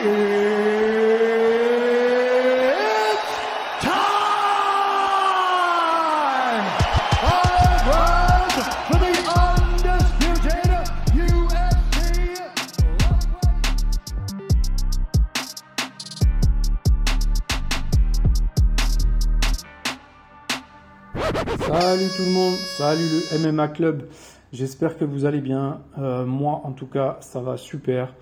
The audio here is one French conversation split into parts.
Salut tout le monde, salut le MMA Club. J'espère que vous allez bien. Euh, moi, en tout cas, ça va super.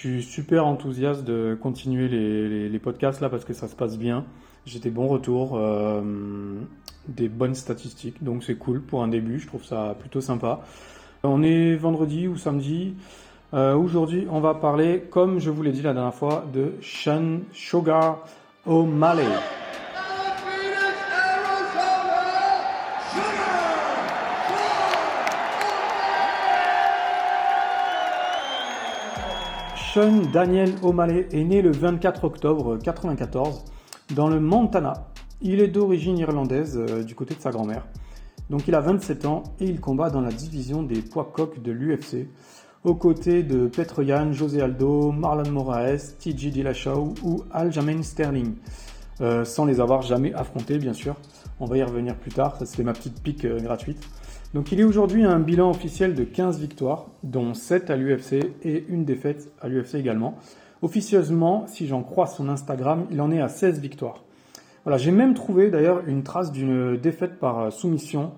Suis super enthousiaste de continuer les, podcasts là parce que ça se passe bien. J'ai des bons retours, euh, des bonnes statistiques, donc c'est cool pour un début. Je trouve ça plutôt sympa. On est vendredi ou samedi. Euh, aujourd'hui, on va parler, comme je vous l'ai dit la dernière fois, de Sean Sugar O'Malley. Sean Daniel O'Malley est né le 24 octobre 1994 dans le Montana. Il est d'origine irlandaise euh, du côté de sa grand-mère. Donc il a 27 ans et il combat dans la division des poids coqs de l'UFC aux côtés de Petr José Aldo, Marlon Moraes, TJ Dillashaw ou Aljamain Sterling. Euh, sans les avoir jamais affrontés bien sûr. On va y revenir plus tard, ça c'était ma petite pique euh, gratuite. Donc il est aujourd'hui un bilan officiel de 15 victoires, dont 7 à l'UFC et une défaite à l'UFC également. Officieusement, si j'en crois son Instagram, il en est à 16 victoires. Voilà, j'ai même trouvé d'ailleurs une trace d'une défaite par soumission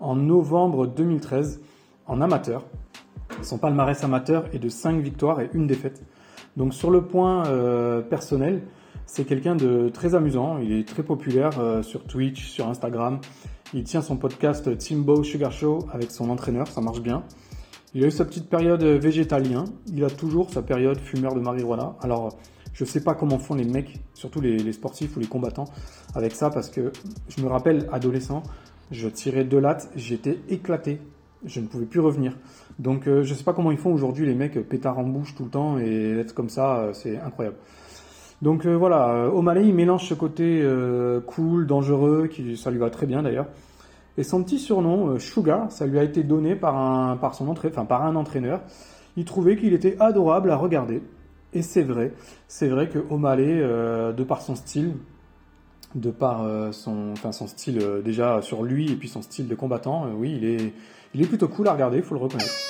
en novembre 2013 en amateur. Son palmarès amateur est de 5 victoires et une défaite. Donc sur le point euh, personnel, c'est quelqu'un de très amusant, il est très populaire euh, sur Twitch, sur Instagram. Il tient son podcast Timbo Sugar Show avec son entraîneur, ça marche bien. Il a eu sa petite période végétalien, il a toujours sa période fumeur de marijuana. Alors, je sais pas comment font les mecs, surtout les, sportifs ou les combattants, avec ça, parce que je me rappelle, adolescent, je tirais deux lattes, j'étais éclaté, je ne pouvais plus revenir. Donc, euh, je sais pas comment ils font aujourd'hui, les mecs pétard en bouche tout le temps et être comme ça, euh, c'est incroyable. Donc euh, voilà, euh, O'Malley, il mélange ce côté euh, cool, dangereux, qui ça lui va très bien d'ailleurs. Et son petit surnom, Sugar, ça lui a été donné par un, par son entraîneur. Il trouvait qu'il était adorable à regarder. Et c'est vrai, c'est vrai que O'Malley, de par son style, de par son style déjà sur lui et puis son style de combattant, oui, il est, il est plutôt cool à regarder, il faut le reconnaître.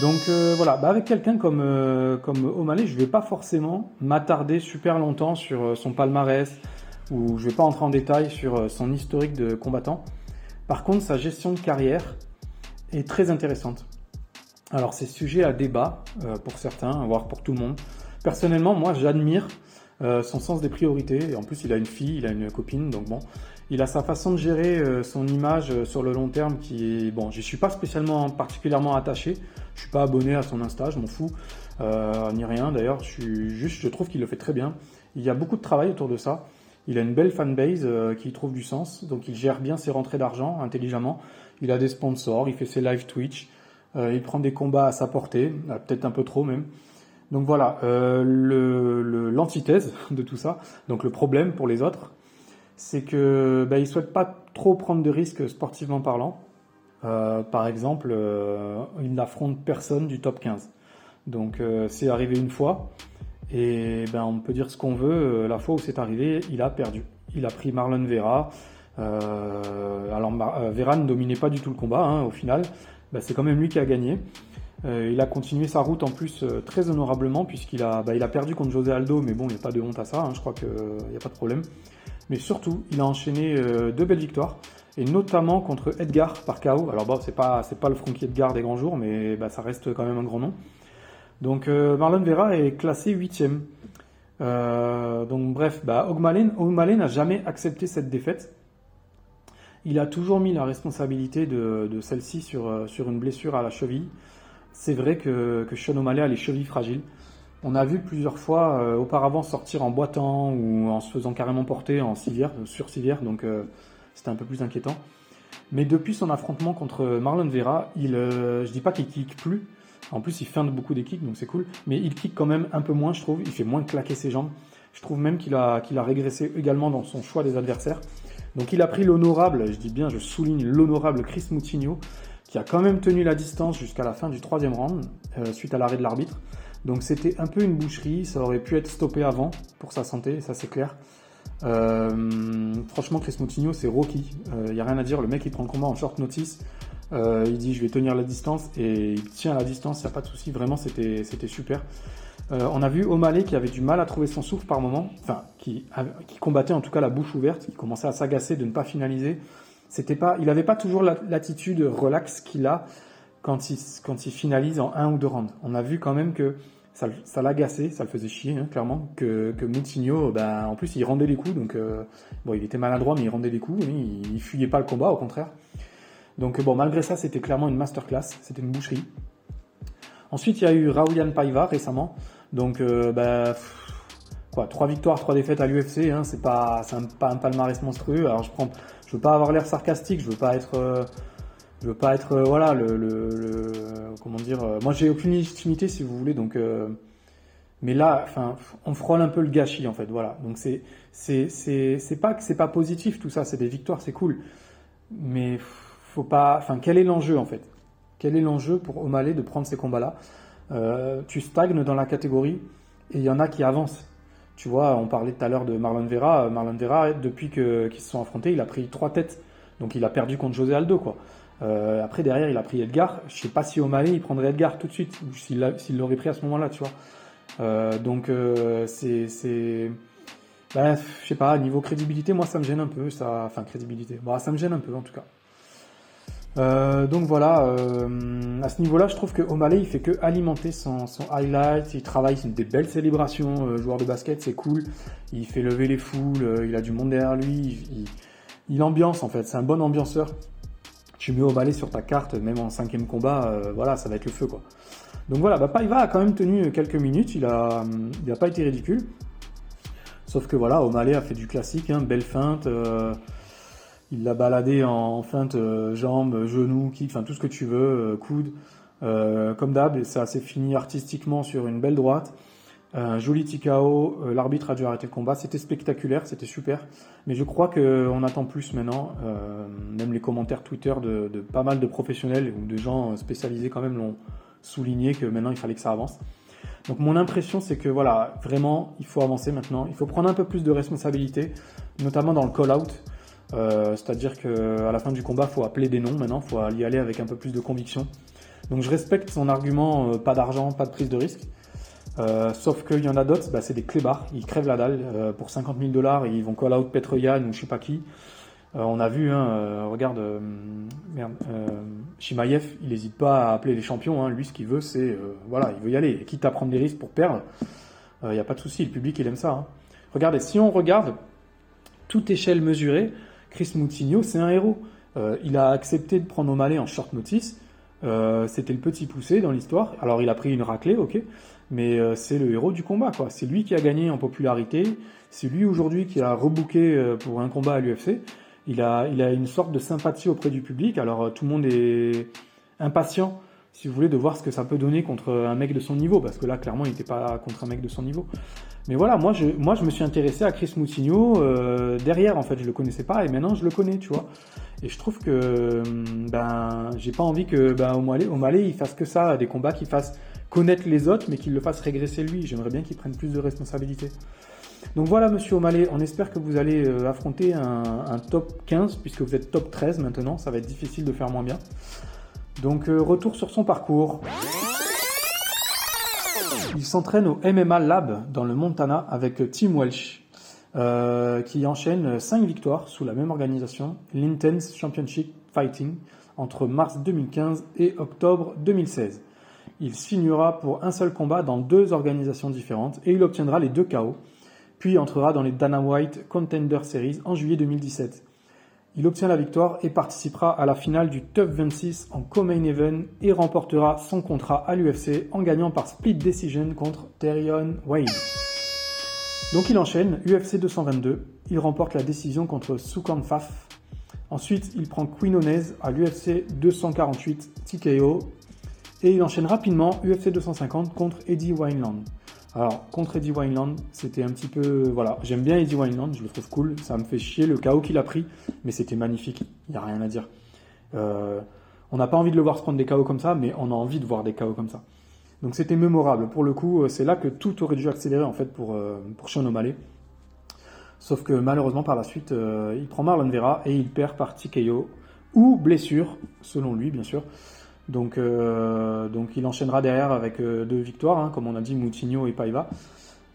Donc euh, voilà, bah, avec quelqu'un comme, euh, comme O'Malley, je ne vais pas forcément m'attarder super longtemps sur euh, son palmarès ou je ne vais pas entrer en détail sur son historique de combattant. Par contre, sa gestion de carrière est très intéressante. Alors c'est sujet à débat pour certains, voire pour tout le monde. Personnellement, moi j'admire son sens des priorités. Et en plus, il a une fille, il a une copine, donc bon, il a sa façon de gérer euh, son image euh, sur le long terme qui est bon. Je suis pas spécialement particulièrement attaché. Je suis pas abonné à son Insta, je m'en fous euh, ni rien. D'ailleurs, je juste, je trouve qu'il le fait très bien. Il y a beaucoup de travail autour de ça. Il a une belle fanbase euh, qui trouve du sens, donc il gère bien ses rentrées d'argent intelligemment. Il a des sponsors, il fait ses live Twitch, il prend des combats à sa portée, peut-être un peu trop même. Donc voilà, l'antithèse le, de tout ça, donc le problème pour les autres, c'est que bah, il souhaite pas trop prendre de risques sportivement parlant. Euh, par exemple, euh, il n'affronte personne du top 15. Donc euh, c'est arrivé une fois et ben on peut dire ce qu'on veut. la fois où c'est arrivé, il a perdu. Il a pris Marlon Vera. alors Vera ne dominait pas du tout le combat hein, au final. Ben, c'est quand même lui qui a gagné. Il a continué sa route en plus très honorablement puisqu'il a, bah, a perdu contre José Aldo, mais bon, il n'y a pas de honte à ça, hein, je crois qu'il n'y a pas de problème. Mais surtout, il a enchaîné euh, deux belles victoires, et notamment contre Edgar par KO. Alors bon, c'est pas c'est pas le Frankie Edgar des grands jours, mais bah, ça reste quand même un grand nom. Donc euh, Marlon Vera est classé huitième. Euh, donc bref, bah, n'a jamais accepté cette défaite. Il a toujours mis la responsabilité de, de celle-ci sur, sur une blessure à la cheville. C'est vrai que, que Sean O'Malley a les chevilles fragiles. On a vu plusieurs fois euh, auparavant sortir en boitant ou en se faisant carrément porter en civière, euh, sur civière, donc euh, c'était un peu plus inquiétant. Mais depuis son affrontement contre Marlon Vera, il, je dis pas qu'il kick plus, en plus il feinte beaucoup des kicks, donc c'est cool, mais il kick quand même un peu moins, je trouve, il fait moins claquer ses jambes. Je trouve même qu'il a, qu'il a régressé également dans son choix des adversaires. Donc il a pris l'honorable, je dis bien, je souligne l'honorable Chris Moutinho, qui a quand même tenu la distance jusqu'à la fin du troisième round, suite à l'arrêt de l'arbitre. Donc c'était un peu une boucherie, ça aurait pu être stoppé avant pour sa santé, ça c'est clair. Euh, franchement, Chris Moutinho, c'est Rocky. Il n'y a rien à dire. Le mec, il prend le combat en short notice. il dit, je vais tenir la distance. Et il tient la distance, il n'y a pas de souci. Vraiment, c'était super. on a vu O'Malley qui avait du mal à trouver son souffle par moment. Enfin, qui, qui combattait en tout cas la bouche ouverte, qui commençait à s'agacer de ne pas finaliser. C'était pas, il n'avait pas toujours l'attitude relax qu'il a quand il, quand il finalise en un ou deux rounds. On a vu quand même que ça, ça l'agaçait, ça le faisait chier, hein, clairement, que, que Moutinho, ben, en plus, il rendait les coups, donc euh, bon, il était maladroit, mais il rendait les coups, il, il fuyait pas le combat, au contraire. Donc bon, malgré ça, c'était clairement une masterclass, c'était une boucherie. Ensuite, il y a eu Raulian Paiva récemment, donc euh, ben, quoi, trois victoires, trois défaites à l'UFC, hein, c'est pas, un, pas un palmarès monstrueux. Alors je prends, je veux pas avoir l'air sarcastique, je veux pas être euh, je veux pas être euh, voilà comment dire euh, moi j'ai aucune légitimité si vous voulez donc mais là enfin on frôle un peu le gâchis en fait voilà. Donc c'est c'est pas positif tout ça c'est des victoires c'est cool. Mais faut pas enfin quel est l'enjeu en fait? Quel est l'enjeu pour O'Malley de prendre ces combats là tu stagnes dans la catégorie et il y en a qui avancent tu vois on parlait tout à l'heure de Marlon Vera Marlon Vera depuis qu'ils se sont affrontés il a pris trois têtes donc il a perdu contre José Aldo quoi euh, après, derrière, il a pris Edgar. Je sais pas si Mali, il prendrait Edgar tout de suite, ou s'il l'aurait pris à ce moment-là, tu vois. Euh, donc, euh, c'est. Ben, je sais pas, niveau crédibilité, moi, ça me gêne un peu. Ça... Enfin, crédibilité. Bon, ça me gêne un peu, en tout cas. Euh, donc voilà, euh, à ce niveau-là, je trouve que O'Malley, il fait que alimenter son, son highlight, il travaille des belles célébrations, euh, joueur de basket, c'est cool, il fait lever les foules, il a du monde derrière lui, il, il ambiance en fait, c'est un bon ambianceur tu mets balai sur ta carte, même en cinquième combat, euh, voilà, ça va être le feu quoi. Donc voilà, bah, Paiva a quand même tenu quelques minutes, il a, il a pas été ridicule. Sauf que voilà, O'Malley a fait du classique, hein, belle feinte. Euh, il l'a baladé en, feinte, euh, jambes, genoux, kick, enfin tout ce que tu veux, coude. comme d'hab, ça s'est fini artistiquement sur une belle droite. Un joli TKO, euh, l'arbitre a dû arrêter le combat. C'était spectaculaire, c'était super. Mais je crois qu'on attend plus maintenant. Euh, même les commentaires Twitter de, pas mal de professionnels ou de gens spécialisés quand même l'ont souligné que maintenant il fallait que ça avance. Donc mon impression c'est que voilà, vraiment il faut avancer maintenant. Il faut prendre un peu plus de responsabilité, notamment dans le call-out. Euh, c'est-à-dire qu'à la fin du combat, il faut appeler des noms maintenant, il faut y aller avec un peu plus de conviction. Donc je respecte son argument, pas d'argent, pas de prise de risque. Euh, sauf qu'il y en a d'autres, bah, c'est des clébards, ils crèvent la dalle euh, pour 50 000 dollars ils vont call out Petroyan ou je sais pas qui. Euh, on a vu, hein, regarde, merde, Shimaev, il n'hésite pas à appeler les champions. Hein. lui, ce qu'il veut, c'est, voilà, il veut y aller. Quitte à prendre des risques pour perdre, il n'y a pas de souci. Le public, il aime ça. Hein. Regardez, si on regarde toute échelle mesurée, Chris Moutinho, c'est un héros. il a accepté de prendre O'Malley en short notice. C'était le petit poussé dans l'histoire. Alors, il a pris une raclée, ok mais euh, c'est le héros du combat. C'est lui qui a gagné en popularité, c'est lui aujourd'hui qui a rebooké euh, pour un combat à l'UFC. Il a, il a une sorte de sympathie auprès du public, alors euh, tout le monde est impatient, si vous voulez, de voir ce que ça peut donner contre un mec de son niveau, parce que là, clairement, il n'était pas contre un mec de son niveau. Mais voilà, moi je, moi, je me suis intéressé à Chris Moutinho derrière, en fait, je le connaissais pas, et maintenant je le connais, tu vois. Et je trouve que, ben, j'ai pas envie que, ben, il fasse que ça, des combats qui fassent connaître les autres, mais qu'il le fasse régresser lui. J'aimerais bien qu'il prenne plus de responsabilités. Donc voilà, monsieur O'Malley, on espère que vous allez euh, affronter un, top 15, puisque vous êtes top 13 maintenant, ça va être difficile de faire moins bien. Donc euh, retour sur son parcours. Il s'entraîne au MMA Lab dans le Montana avec Tim Welsh, euh, qui enchaîne 5 victoires sous la même organisation, l'Intense Championship Fighting, entre mars 2015 et octobre 2016. Il signera pour un seul combat dans deux organisations différentes et il obtiendra les deux KO, puis entrera dans les Dana White Contender Series en juillet 2017. Il obtient la victoire et participera à la finale du Top 26 en co-main event et remportera son contrat à l'UFC en gagnant par split decision contre Terion Wayne. Donc il enchaîne UFC 222, il remporte la décision contre Sukan Faf. Ensuite, il prend Quinones à l'UFC 248 TKO et il enchaîne rapidement UFC 250 contre Eddie Wineland. Alors, contre Eddie Wineland, c'était un petit peu. Voilà, j'aime bien Eddie Wineland, je le trouve cool. Ça me fait chier le chaos qu'il a pris, mais c'était magnifique. Il n'y a rien à dire. Euh, on n'a pas envie de le voir se prendre des chaos comme ça, mais on a envie de voir des chaos comme ça. Donc c'était mémorable. Pour le coup, c'est là que tout aurait dû accélérer en fait pour, pour Sean O'Malley. Sauf que malheureusement par la suite, il prend Marlon Vera et il perd par TKO ou blessure, selon lui bien sûr. Donc, donc il enchaînera derrière avec deux victoires, hein, comme on a dit, Moutinho et Paiva.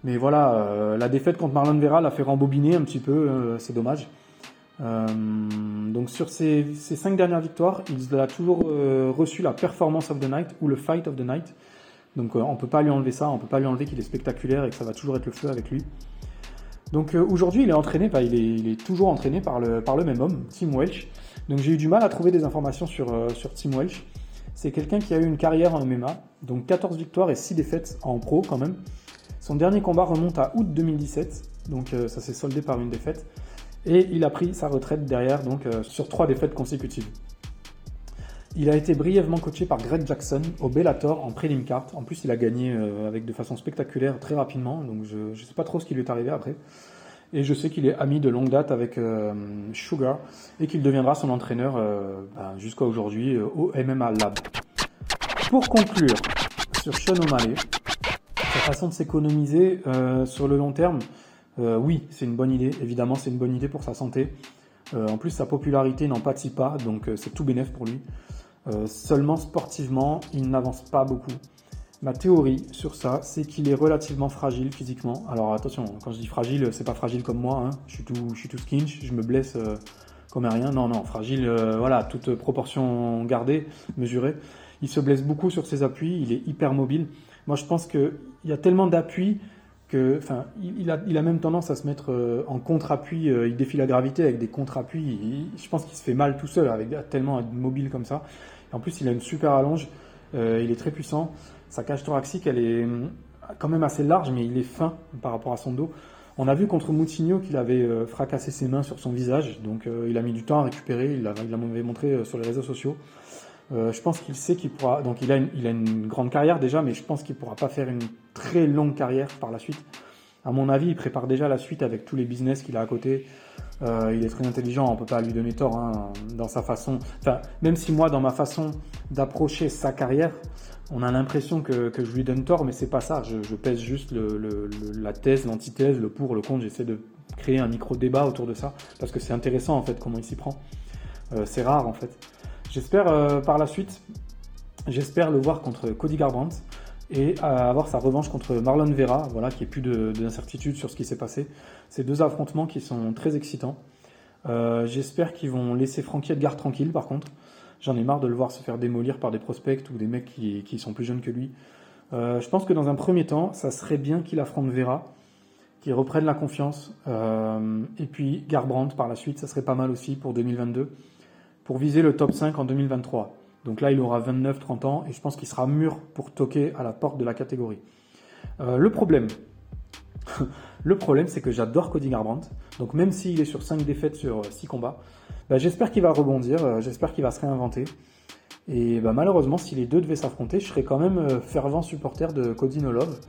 Mais voilà, euh, la défaite contre Marlon Vera l'a fait rembobiner un petit peu, euh, c'est dommage. Euh, donc sur ces, cinq dernières victoires, il a toujours reçu la performance of the night ou le fight of the night. Donc on peut pas lui enlever ça, on peut pas lui enlever qu'il est spectaculaire et que ça va toujours être le feu avec lui. Donc aujourd'hui, il est entraîné, il, est, toujours entraîné par le, par le même homme, Tim Welch. Donc j'ai eu du mal à trouver des informations sur, sur Tim Welch. C'est quelqu'un qui a eu une carrière en MMA, donc 14 victoires et 6 défaites en pro quand même. Son dernier combat remonte à août 2017, donc euh, ça s'est soldé par une défaite. Et il a pris sa retraite derrière, donc euh, sur trois défaites consécutives. Il a été brièvement coaché par Greg Jackson au Bellator en prélim card. En plus, il a gagné euh, avec de façon spectaculaire très rapidement, donc je ne sais pas trop ce qui lui est arrivé après. Et je sais qu'il est ami de longue date avec Sugar et qu'il deviendra son entraîneur ben, jusqu'à aujourd'hui au MMA Lab. Pour conclure sur Sean O'Malley, sa façon de s'économiser euh, sur le long terme, euh, oui, c'est une bonne idée. Évidemment, c'est une bonne idée pour sa santé. Euh, en plus, sa popularité n'en pâtit pas, donc c'est tout bénéf pour lui. seulement sportivement, il n'avance pas beaucoup. Ma théorie sur ça, c'est qu'il est relativement fragile physiquement. Alors attention, quand je dis fragile, c'est pas fragile comme moi. Hein. Je suis tout, je suis tout skinch, je me blesse comme rien. Non, non, fragile, voilà, toute proportion gardée, mesurée. Il se blesse beaucoup sur ses appuis, il est hyper mobile. Moi, je pense qu'il y a tellement d'appui que, enfin, il, a, il a même tendance à se mettre euh, en contre-appui. Euh, il défie la gravité avec des contre-appuis. Je pense qu'il se fait mal tout seul avec tellement mobile comme ça. en plus, il a une super allonge. Euh, il est très puissant. Sa cage thoracique, elle est quand même assez large, mais il est fin par rapport à son dos. On a vu contre Moutinho qu'il avait fracassé ses mains sur son visage, donc il a mis du temps à récupérer. Il l'avait montré sur les réseaux sociaux. Euh, je pense qu'il sait qu'il pourra. Donc, il a, une, il a une grande carrière déjà, mais je pense qu'il pourra pas faire une très longue carrière par la suite. À mon avis, il prépare déjà la suite avec tous les business qu'il a à côté. Euh, il est très intelligent, on peut pas lui donner tort hein, dans sa façon. Enfin, même si moi, dans ma façon d'approcher sa carrière, on a l'impression que, je lui donne tort, mais c'est pas ça. Je, pèse juste la thèse, l'antithèse, le pour, le contre. J'essaie de créer un micro débat autour de ça parce que c'est intéressant en fait comment il s'y prend. Euh, c'est rare en fait. J'espère euh, par la suite, j'espère le voir contre Cody Garbrandt et euh, avoir sa revanche contre Marlon Vera, voilà, qui est plus d'incertitude sur ce qui s'est passé. Ces deux affrontements qui sont très excitants. Euh, j'espère qu'ils vont laisser Frankie Edgar tranquille par contre. J'en ai marre de le voir se faire démolir par des prospects ou des mecs qui, qui sont plus jeunes que lui. je pense que dans un premier temps, ça serait bien qu'il affronte Vera, qu'il reprenne la confiance. et puis Garbrandt par la suite, ça serait pas mal aussi pour 2022 pour viser le top 5 en 2023. Donc là, il aura 29-30 ans et je pense qu'il sera mûr pour toquer à la porte de la catégorie. Euh, le problème, le problème, c'est que j'adore Cody Garbrandt. Donc même s'il est sur 5 défaites sur 6 combats, bah, j'espère qu'il va rebondir, euh, j'espère qu'il va se réinventer. Et bah, malheureusement, si les deux devaient s'affronter, je serais quand même euh, fervent supporter de Cody Nolov.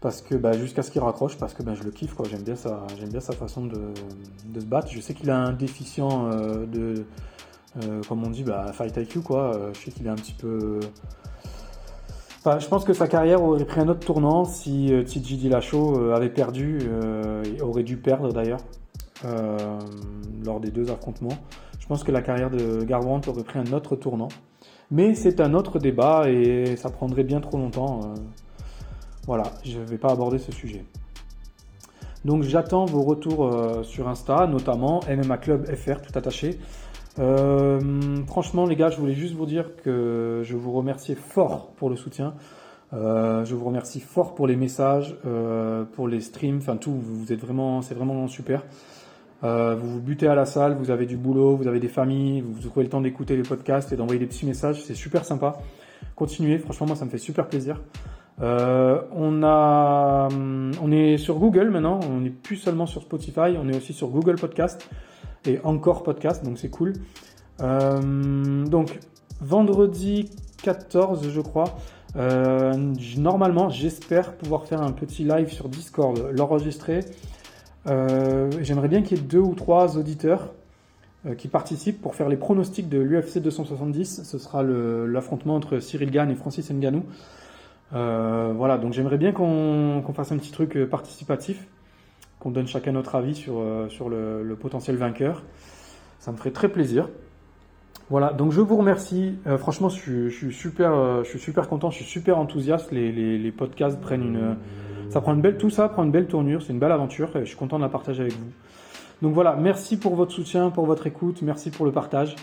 Parce que bah, jusqu'à ce qu'il raccroche, parce que je le kiffe, J'aime bien sa, façon de, se battre. Je sais qu'il a un déficient de, euh, comme on dit, bah, fight IQ, quoi. Euh, je sais qu'il est un petit peu. Enfin, je pense que sa carrière aurait pris un autre tournant si euh, TJ Dillashaw avait perdu, aurait dû perdre d'ailleurs, lors des deux affrontements. Je pense que la carrière de Garbrandt aurait pris un autre tournant. Mais c'est un autre débat et ça prendrait bien trop longtemps. voilà, je ne vais pas aborder ce sujet. Donc j'attends vos retours sur Insta, notamment MMA Club FR tout attaché. Euh, franchement, les gars, je voulais juste vous dire que je vous remercie fort pour le soutien. Euh, je vous remercie fort pour les messages, euh, pour les streams, enfin tout. Vous êtes vraiment, c'est vraiment super. vous vous butez à la salle, vous avez du boulot, vous avez des familles, vous trouvez le temps d'écouter les podcasts et d'envoyer des petits messages. C'est super sympa. Continuez, franchement, moi, ça me fait super plaisir. on a, on est sur Google maintenant. On n'est plus seulement sur Spotify, on est aussi sur Google Podcast et encore podcast, donc c'est cool. Euh, donc vendredi 14, je crois. Euh, normalement, j'espère pouvoir faire un petit live sur Discord, l'enregistrer. Euh, j'aimerais bien qu'il y ait deux ou trois auditeurs qui participent pour faire les pronostics de l'UFC 270. Ce sera l'affrontement entre Cyril Gann et Francis Ngannou. voilà, donc j'aimerais bien qu'on fasse un petit truc participatif, qu'on donne chacun notre avis sur, sur le, potentiel vainqueur. Ça me ferait très plaisir. Voilà, donc je vous remercie. franchement, je suis, super, je suis super content, je suis super enthousiaste. Les, podcasts prennent une, ça prend une belle, tout ça prend une belle tournure, c'est une belle aventure je suis content de la partager avec vous. Donc voilà, merci pour votre soutien, pour votre écoute, merci pour le partage.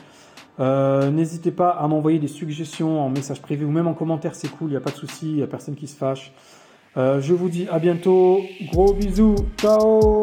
Euh, n'hésitez pas à m'envoyer des suggestions en message privé ou même en commentaire, c'est cool, il n'y a pas de souci, il n'y a personne qui se fâche. Euh, je vous dis à bientôt, gros bisous, ciao